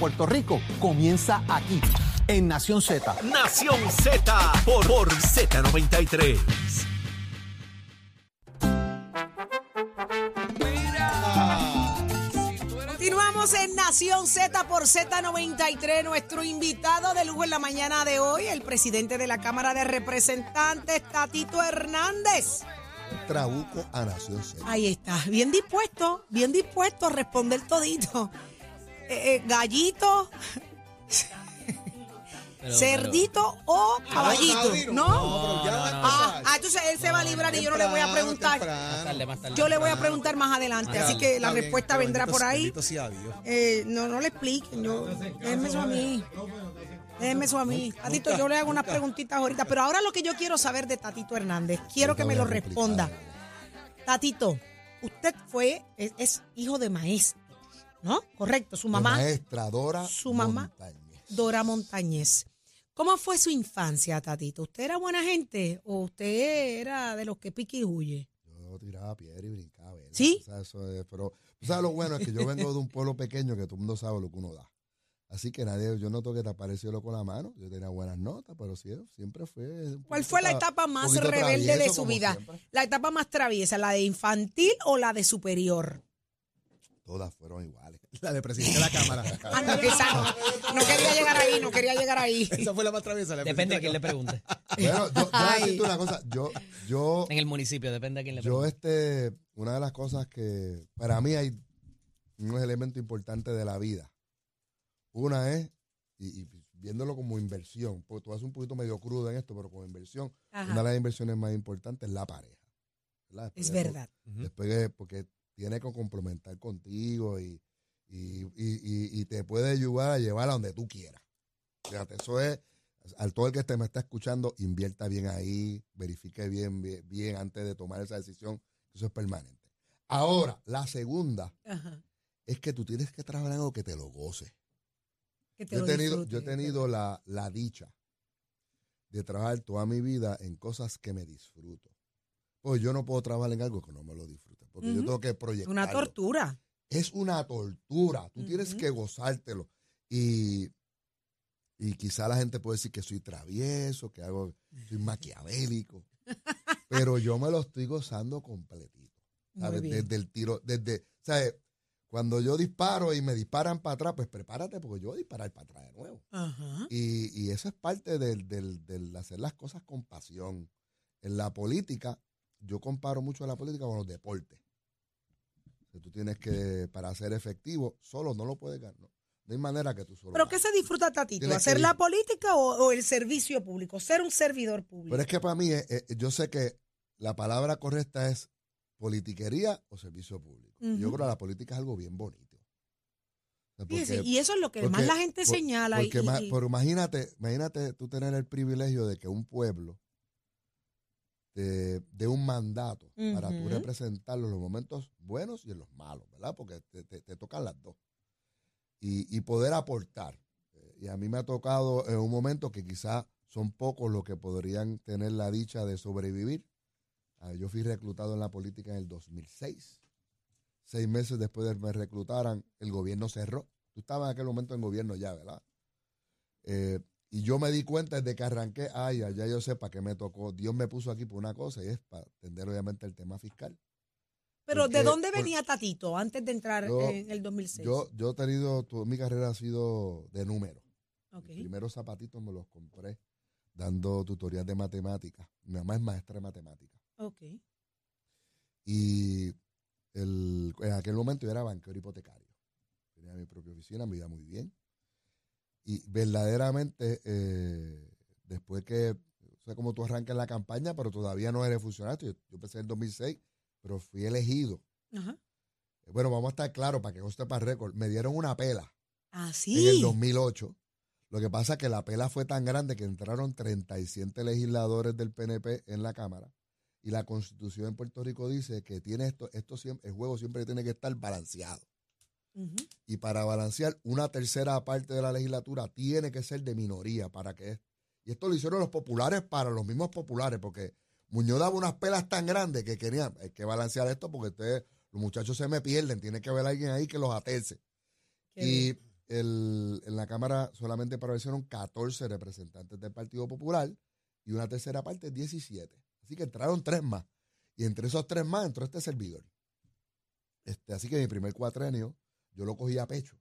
Puerto Rico comienza aquí, en Nación Z. Nación Z por, por Z93. Continuamos en Nación Z por Z93. Nuestro invitado de lujo en la mañana de hoy, el presidente de la Cámara de Representantes, Tatito Hernández. Trabuco a Nación Z. Ahí está, bien dispuesto, bien dispuesto a responder todito. Eh, eh, gallito, cerdito o caballito, ¿no? pero ya va a Ah, ah, entonces él se va a librar y yo no le voy a preguntar. Yo le voy a preguntar más adelante, así que la bien, respuesta vendrá por ahí. bendito sea Dios. Eh, no, no le expliquen. Yo, déjenme eso a mí. Déjenme eso a mí. Tatito, yo le hago unas preguntitas ahorita. Pero ahora lo que yo quiero saber de Tatito Hernández, quiero que me lo responda. Tatito, usted fue, es, es hijo de maestro, ¿no? Correcto. Su mamá, Maestra Dora su mamá. Montañez. Dora Montañez. ¿Cómo fue su infancia, Tatito? ¿Usted era buena gente o usted era de los que pique y huye? Yo tiraba piedra y brincaba. ¿verdad? ¿Sí? O sea, eso es- pero, tú sabes lo bueno es que yo vengo de un pueblo pequeño que todo el mundo sabe lo que uno da. Así que nadie, yo no tengo que tapar el cielo con la mano. Yo tenía buenas notas, pero sí, siempre fue. ¿Cuál fue la etapa más rebelde de su vida? siempre. ¿La etapa más traviesa, la de infantil o la de superior? Todas fueron iguales. La de presidente de la Cámara. Ah, no, esa no. No quería llegar ahí, no quería llegar ahí. Esa fue la más traviesa. la de Depende a presidente quién de le pregunte. Bueno, yo, yo voy a decirte una cosa. Yo, yo, En el municipio, depende a quién le Yo, pregunte. este, una de las cosas que para mí hay unos elementos importantes de la vida. Una es, y, y viéndolo como inversión, porque tú vas un poquito medio crudo en esto, pero como inversión, una de las inversiones más importantes es la pareja. Es de- verdad. Después que- porque tiene que complementar contigo y, y, y- y- te puede ayudar a llevar a donde tú quieras. Fíjate, eso es, al todo el que te me está escuchando, invierta bien ahí, verifique bien, bien, bien antes de tomar esa decisión. Eso es permanente. Ahora, la segunda Ajá. es que tú tienes que trabajar algo que te lo goce. Que te Yo he tenido, yo he tenido la, la dicha de trabajar toda mi vida en cosas que me disfruto. Pues yo no puedo trabajar en algo que no me lo disfrute, porque yo tengo que proyectar. Una tortura. Es una tortura. Tú tienes que gozártelo. Y, y quizá la gente puede decir que soy travieso, que hago, soy maquiavélico. pero yo me lo estoy gozando completito. ¿sabes? Desde el tiro, desde, ¿sabes? Cuando yo disparo y me disparan para atrás, pues prepárate porque yo voy a disparar para atrás de nuevo. Ajá. Y, y eso es parte del, del, del hacer las cosas con pasión. En la política, yo comparo mucho la política con los deportes. Sea, tú tienes que, para ser efectivo, solo no lo puedes ganar. No, No hay manera que tú solo. ¿Pero qué se disfruta, Tatito? Tienes que ¿Hacer la política o, o el servicio público? Ser un servidor público. Pero es que para mí, eh, eh, yo sé que la palabra correcta es politiquería o servicio público. Yo creo que la política es algo bien bonito. Fíjese, y eso es lo que más la gente por- señala. porque y- pero imagínate, imagínate tú tener el privilegio de que un pueblo dé un mandato para tú representarlo en los momentos buenos y en los malos, ¿verdad? Porque te, te- te tocan las dos. Y, y poder aportar. Eh, Y a mí me ha tocado en un momento que quizás son pocos los que podrían tener la dicha de sobrevivir. Ah, Yo fui reclutado en la política en el 2006. Seis meses después de que me reclutaran, el gobierno cerró. Tú estabas en aquel momento en gobierno ya, ¿verdad? Eh, y yo me di cuenta desde que arranqué, ay, ya yo sé para qué me tocó. Dios me puso aquí por una cosa y es para atender obviamente el tema fiscal. Pero ¿de dónde venía Tatito antes de entrar Yo- en el 2006? Yo, yo he tenido, toda mi carrera ha sido de números. Ok. Mis primeros zapatitos me los compré dando tutorías de matemáticas. Mi mamá es maestra de matemáticas. ok. Y el, en aquel momento yo era banquero hipotecario. Tenía mi propia oficina, me iba muy bien. Y verdaderamente, eh, después que, o sea, como tú arrancas la campaña, pero todavía no eres funcionario. Yo, yo empecé en 2006, pero fui elegido. Ajá. Bueno, vamos a estar claros para que no para récord. Me dieron una pela Ah, en el sí. 2008. Lo que pasa es que la pela fue tan grande que entraron 37 legisladores del PNP en la Cámara y la Constitución en Puerto Rico dice que tiene esto, esto siempre, el juego siempre tiene que estar balanceado. Y para balancear, una tercera parte de la legislatura tiene que ser de minoría para que y esto lo hicieron los populares para los mismos populares, porque Muñoz daba unas pelas tan grandes que querían, hay que balancear esto porque ustedes, los muchachos se me pierden, tiene que haber alguien ahí que los aterce. Y el- en la Cámara solamente aparecieron 14 representantes del Partido Popular y una tercera parte 17. Así que entraron tres más. Y entre esos tres más entró este servidor. Este, así que mi primer cuatrenio yo lo cogí a pecho.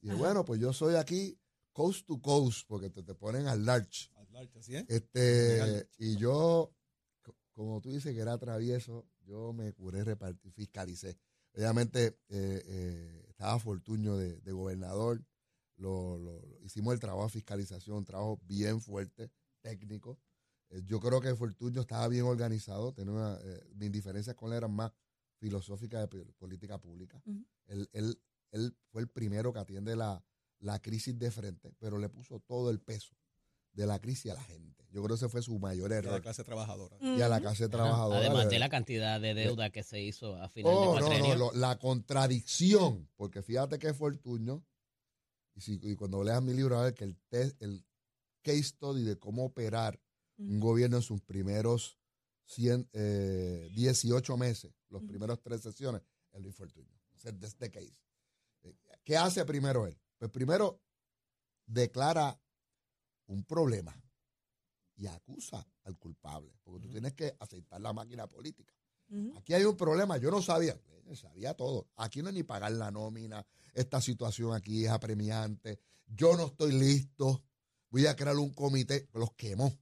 Y dije, bueno, pues yo soy aquí coast to coast, porque te, te ponen al large. ¿Así es? Este, y yo, co- como tú dices que era travieso, yo me curé, repartí, fiscalicé. Obviamente eh, eh, estaba Fortuño de, de gobernador, lo, lo- lo- hicimos el trabajo de fiscalización, un trabajo bien fuerte, técnico. Eh, yo creo que Fortuño estaba bien organizado, tenía una, eh, mis diferencias con él eran más filosóficas de política pública. Él, él- él fue el primero que atiende la, la crisis de frente, pero le puso todo el peso de la crisis a la gente. Yo creo que ese fue su mayor De la error. clase trabajadora. Y a la clase trabajadora. Además de la cantidad de deuda que se hizo a final Oh, de no, cuatrenio. no, lo- la contradicción, porque fíjate que Fortuño, y, si, y cuando leas mi libro, a ver que el, test, el case study de cómo operar un gobierno en sus primeros 100, eh, 18 meses, los primeros tres sesiones, es Luis Fortuño. Es de este case. Eh, ¿Qué hace primero él? Pues primero declara un problema y acusa al culpable, porque tú tienes que aceptar la máquina política. Aquí hay un problema, yo no sabía, eh, sabía todo. Aquí no es ni pagar la nómina, esta situación aquí es apremiante, yo no estoy listo, voy a crear un comité, los quemó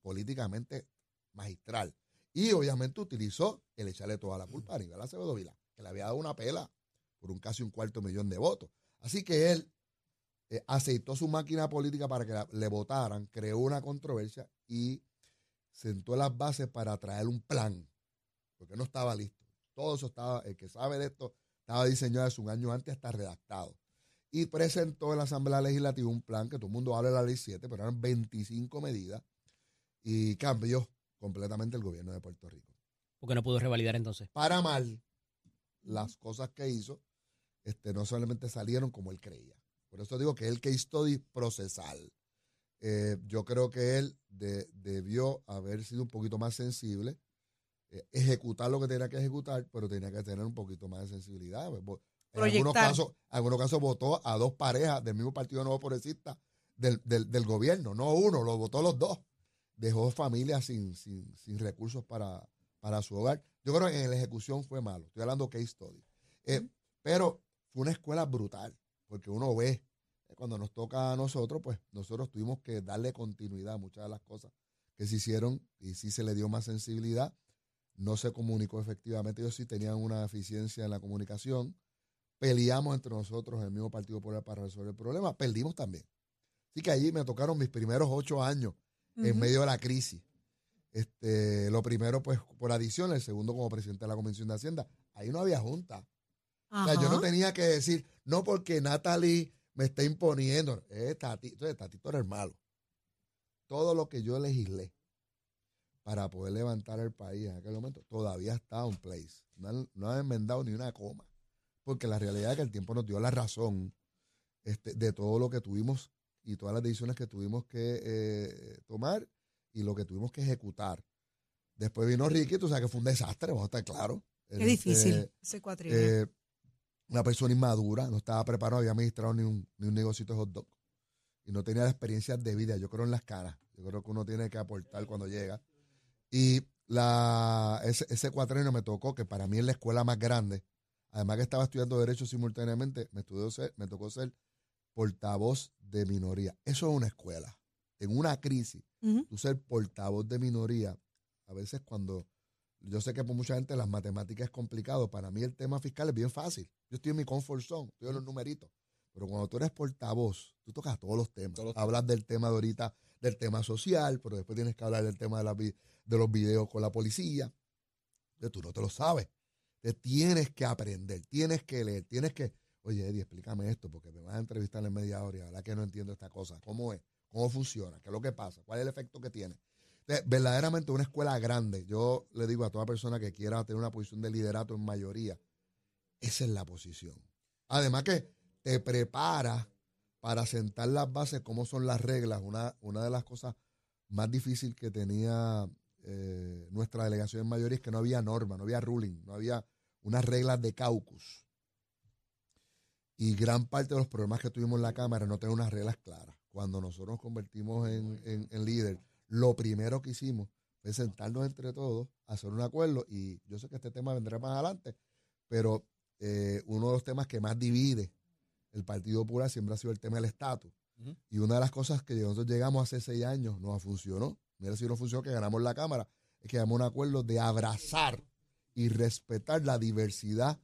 políticamente magistral. Y obviamente utilizó el echarle toda la culpa a Aníbal Acevedo Vila, que le había dado una pela por un casi un cuarto millón de votos. Así que él eh, aceitó su máquina política para que le votaran, creó una controversia y sentó las bases para traer un plan porque no estaba listo. Todo eso estaba, el que sabe de esto, estaba diseñado hace un año antes, hasta redactado. Y presentó en la Asamblea Legislativa un plan que todo el mundo habla de la ley 7, pero eran 25 medidas y cambió completamente el gobierno de Puerto Rico. Porque no pudo revalidar entonces. Para mal, las cosas que hizo este, no solamente salieron como él creía. Por eso digo que el case study procesal. Eh, yo creo que él de- debió haber sido un poquito más sensible, eh, ejecutar lo que tenía que ejecutar, pero tenía que tener un poquito más de sensibilidad. Pues, En algunos casos, en algunos casos votó a dos parejas del mismo Partido Nuevo Progresista del, del, del gobierno, no uno, lo votó los dos. Dejó familias sin, sin, sin recursos para, para su hogar. Yo creo que en la ejecución fue malo. Estoy hablando case study. Eh, Pero fue una escuela brutal, porque uno ve, eh, cuando nos toca a nosotros, pues nosotros tuvimos que darle continuidad a muchas de las cosas que se hicieron y sí se le dio más sensibilidad. No se comunicó efectivamente. Ellos sí tenían una eficiencia en la comunicación. Peleamos entre nosotros, el mismo Partido Popular, para resolver el problema. Perdimos también. Así que allí me tocaron mis primeros ocho años en medio de la crisis. Este, lo primero, pues, por adición, el segundo como presidente de la Comisión de Hacienda. Ahí no había junta. O sea, yo no Ajá. tenía que decir, no porque Natalie me está imponiendo. Eh, Tati- entonces, Tatito era el malo. Todo lo que yo legislé para poder levantar el país en aquel momento todavía está en place. No han, no han enmendado ni una coma. Porque la realidad es que el tiempo nos dio la razón este, de todo lo que tuvimos y todas las decisiones que tuvimos que eh, tomar y lo que tuvimos que ejecutar. Después vino Ricky, tú sabes que fue un desastre, vamos a estar claros. Qué Este, difícil ese cuatrienio. eh, una persona inmadura, no estaba preparado, no había administrado ni un, ni un negocio de hot dog. Y no tenía la experiencia de vida, yo creo en las caras. Yo creo que uno tiene que aportar cuando llega. Y la, ese, ese cuatrenio me tocó, que para mí es la escuela más grande. Además que estaba estudiando Derecho simultáneamente, me, estudió ser- me tocó ser portavoz de minoría. Eso es una escuela. En una crisis, tú ser portavoz de minoría, a veces cuando, yo sé que por mucha gente las matemáticas es complicado, para mí el tema fiscal es bien fácil. Yo estoy en mi comfort zone, estoy en los numeritos. Pero cuando tú eres portavoz, tú tocas todos los temas. Todos los Hablas del tema de ahorita, del tema social, pero después tienes que hablar del tema de, la de los videos con la policía. Entonces, tú no te lo sabes. Entonces, tienes que aprender, tienes que leer, tienes que, oye, Eddie, explícame esto, porque me vas a entrevistar en media hora y ahora que no entiendo esta cosa. ¿Cómo es? ¿Cómo funciona? ¿Qué es lo que pasa? ¿Cuál es el efecto que tiene? Verdaderamente una escuela grande. Yo le digo a toda persona que quiera tener una posición de liderato en mayoría, esa es la posición. Además que te prepara para sentar las bases, cómo son las reglas. Una, una de las cosas más difíciles que tenía eh, nuestra delegación en mayoría es que no había norma, no había ruling, no había unas reglas de caucus. Y gran parte de los problemas que tuvimos en la Cámara no tener unas reglas claras. Cuando nosotros nos convertimos en, en- en líder, lo primero que hicimos fue sentarnos entre todos, hacer un acuerdo. Y yo sé que este tema vendrá más adelante, pero eh, uno de los temas que más divide el Partido Popular siempre ha sido el tema del estatus. Y una de las cosas que nosotros llegamos hace seis años no funcionó. Mira si no funcionó, que ganamos la Cámara, es que llegamos a un acuerdo de abrazar y respetar la diversidad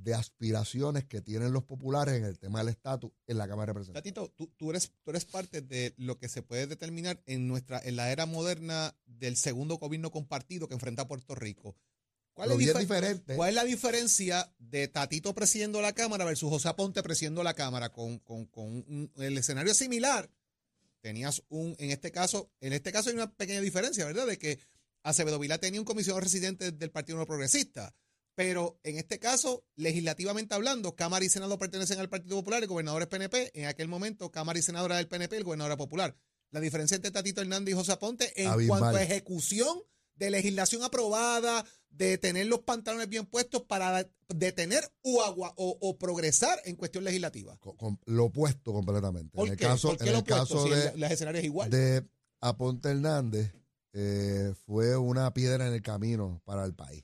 de aspiraciones que tienen los populares en el tema del estatus en la Cámara de Representantes. Tatito, tú, tú eres, tú eres parte de lo que se puede determinar en nuestra, en la era moderna del segundo gobierno compartido que enfrenta Puerto Rico. ¿Cuál, es, diferente. cuál es la diferencia de Tatito presidiendo la Cámara versus José Aponte presidiendo la Cámara con, con- con un- el escenario es similar? Tenías un, en este caso, en este caso hay una pequeña diferencia, ¿verdad? De que Acevedo Vilá tenía un comisionado residente del Partido Nuevo Progresista. Pero en este caso, legislativamente hablando, Cámara y Senado pertenecen al Partido Popular, el gobernador es PNP. En aquel momento, Cámara y Senado era del PNP, el gobernador era popular. La diferencia entre Tatito Hernández y José Aponte en Abismal. cuanto a ejecución de legislación aprobada, de tener los pantalones bien puestos para detener o, agua, o, o progresar en cuestión legislativa. Con- lo opuesto completamente. ¿Por en el qué? caso, ¿Por qué en lo el opuesto caso si de, es igual? de Aponte Hernández, eh, fue una piedra en el camino para el país.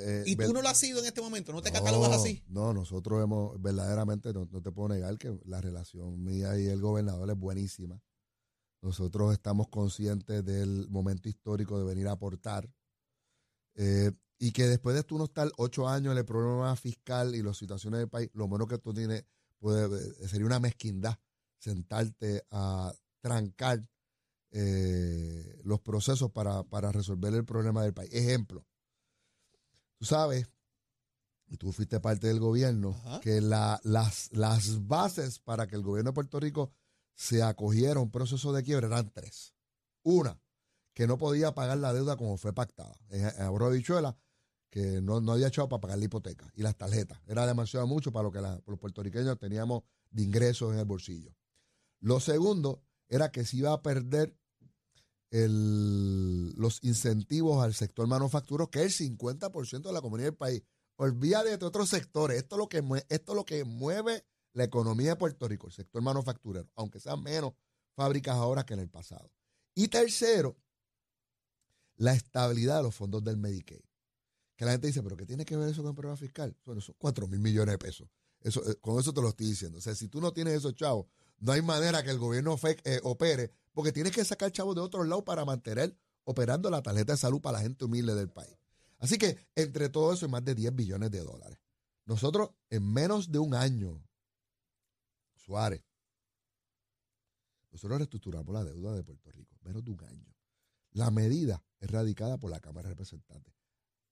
Eh, y tú no lo has sido en este momento, no te catalogas No, así. No, nosotros hemos, verdaderamente, no, no te puedo negar que la relación mía y el gobernador es buenísima. Nosotros estamos conscientes del momento histórico de venir a aportar. eh, y que después de tú no estar ocho años en el problema fiscal y las situaciones del país, lo menos que tú tienes puede, eh, sería una mezquindad sentarte a trancar eh, los procesos para, para resolver el problema del país. Ejemplo, tú sabes, y tú fuiste parte del gobierno, Ajá. que la- las, las bases para que el gobierno de Puerto Rico se acogiera a un proceso de quiebra eran tres. Una, que no podía pagar la deuda como fue pactada. De Bichuela, que no, no había echado para pagar la hipoteca y las tarjetas. Era demasiado mucho para lo que la- los puertorriqueños teníamos de ingresos en el bolsillo. Lo segundo era que se iba a perder el- los incentivos al sector manufacturero, que es el 50% de la comunidad del país. Olvídate de otros sectores. Esto es, lo que mue- esto es lo que mueve la economía de Puerto Rico, el sector manufacturero, aunque sean menos fábricas ahora que en el pasado. Y tercero, la estabilidad de los fondos del Medicaid. Que la gente dice, pero ¿qué tiene que ver eso con el problema fiscal? Bueno, son 4 mil millones de pesos. Eso, eh, con eso te lo estoy diciendo. O sea, si tú no tienes esos chavos, no hay manera que el gobierno eh, opere, porque tienes que sacar chavos de otro lado para mantener operando la tarjeta de salud para la gente humilde del país. Así que entre todo eso hay más de 10 billones de dólares. Nosotros, en menos de un año, Suárez, nosotros reestructuramos la deuda de Puerto Rico, menos de un año. La medida es radicada por la Cámara de Representantes.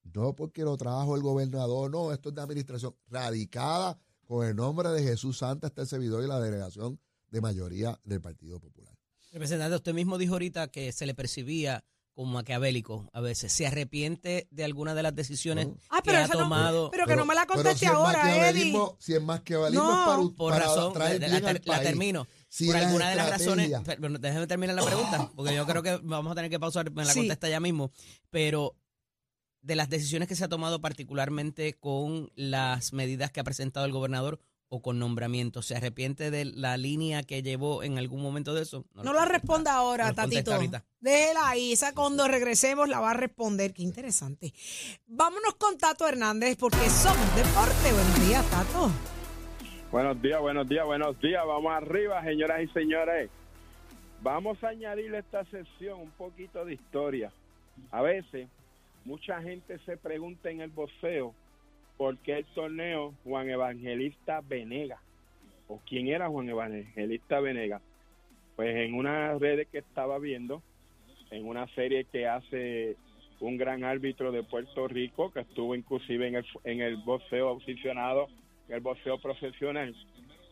No porque lo trabajo el gobernador, no, esto es de administración, radicada con el nombre de Jesús Santa, este servidor y la delegación de mayoría del Partido Popular. Representante, usted mismo dijo ahorita que se le percibía como maquiavélico a veces. ¿Se arrepiente de alguna de las decisiones No. Ah, que pero ha no- tomado? pero que no me la pero conteste si ahora, Eddie. Si el maquiavelismo No. es para, por para razón, traer la, bien la- al la país, termino. si por alguna de las razones, pero déjeme terminar la pregunta, porque yo creo que vamos a tener que pausar, me la Sí. contesta ya mismo, pero de las decisiones que se ha tomado particularmente con las medidas que ha presentado el gobernador o con nombramientos, ¿se arrepiente de la línea que llevó en algún momento de eso? No lo responda ahora, No Tatito. Déjela ahí. Esa cuando regresemos la va a responder. Qué interesante. Vámonos con Tato Hernández porque somos deporte. Buenos días, Tato. Buenos días, buenos días, buenos días. Vamos arriba, señoras y señores. Vamos a añadirle a esta sesión un poquito de historia. A veces, mucha gente se pregunta en el boxeo por qué el torneo Juan Evangelista Venega. ¿O quién era Juan Evangelista Venega? Pues en una red que estaba viendo, en una serie que hace un gran árbitro de Puerto Rico, que estuvo inclusive en el, en el boxeo aficionado el boxeo profesional.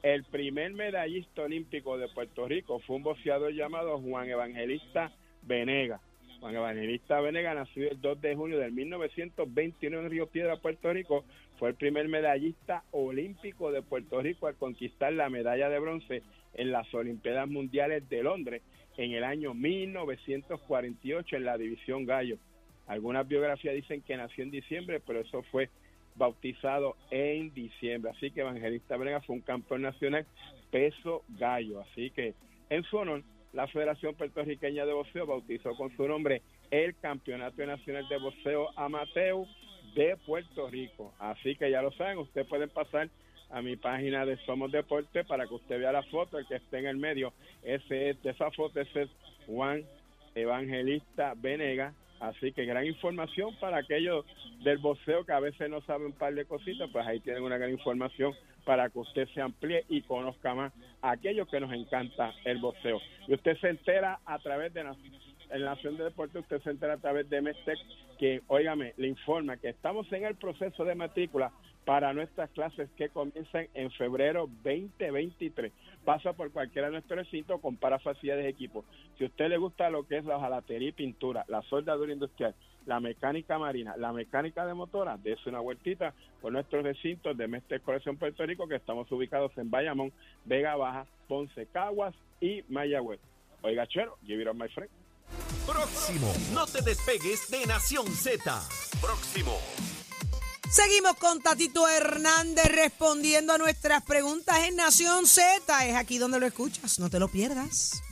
El primer medallista olímpico de Puerto Rico fue un boxeador llamado Juan Evangelista Venega. Juan Evangelista Venega, nacido el 2 de junio de 1921 en Río Piedra, Puerto Rico, fue el primer medallista olímpico de Puerto Rico al conquistar la medalla de bronce en las Olimpiadas Mundiales de Londres en el año 1948 en la división gallo. Algunas biografías dicen que nació en diciembre, pero eso fue bautizado en diciembre. Así que Evangelista Brega fue un campeón nacional peso gallo. Así que en su honor, la Federación Puertorriqueña de Boxeo bautizó con su nombre el Campeonato Nacional de Boxeo Amateur de Puerto Rico. Así que ya lo saben, ustedes pueden pasar a mi página de Somos Deporte para que usted vea la foto, el que esté en el medio. Ese es, de esa foto ese es Juan Evangelista Venega. Así que gran información para aquellos del boxeo que a veces no saben un par de cositas, pues ahí tienen una gran información para que usted se amplíe y conozca más a aquellos que nos encanta el boxeo. Y usted se entera a través de la, en Nación de Deportes, usted se entera a través de Mestec, que, óigame, le informa que estamos en el proceso de matrícula para nuestras clases que comienzan en febrero 2023. Pasa por cualquiera de nuestros recintos, compara facilidades de equipo. Si a usted le gusta lo que es la hojalatería y pintura, la soldadura industrial, la mecánica marina, la mecánica de motora, dése una vueltita por nuestros recintos de Mestre Colección Puerto Rico, que estamos ubicados en Bayamón, Vega Baja, Ponce, Caguas y Mayagüez. Oiga, chero, give it up, my friend. Próximo. No te despegues de Nación Z. Próximo. Seguimos con Tatito Hernández respondiendo a nuestras preguntas en Nación Z. Es aquí donde lo escuchas, no te lo pierdas.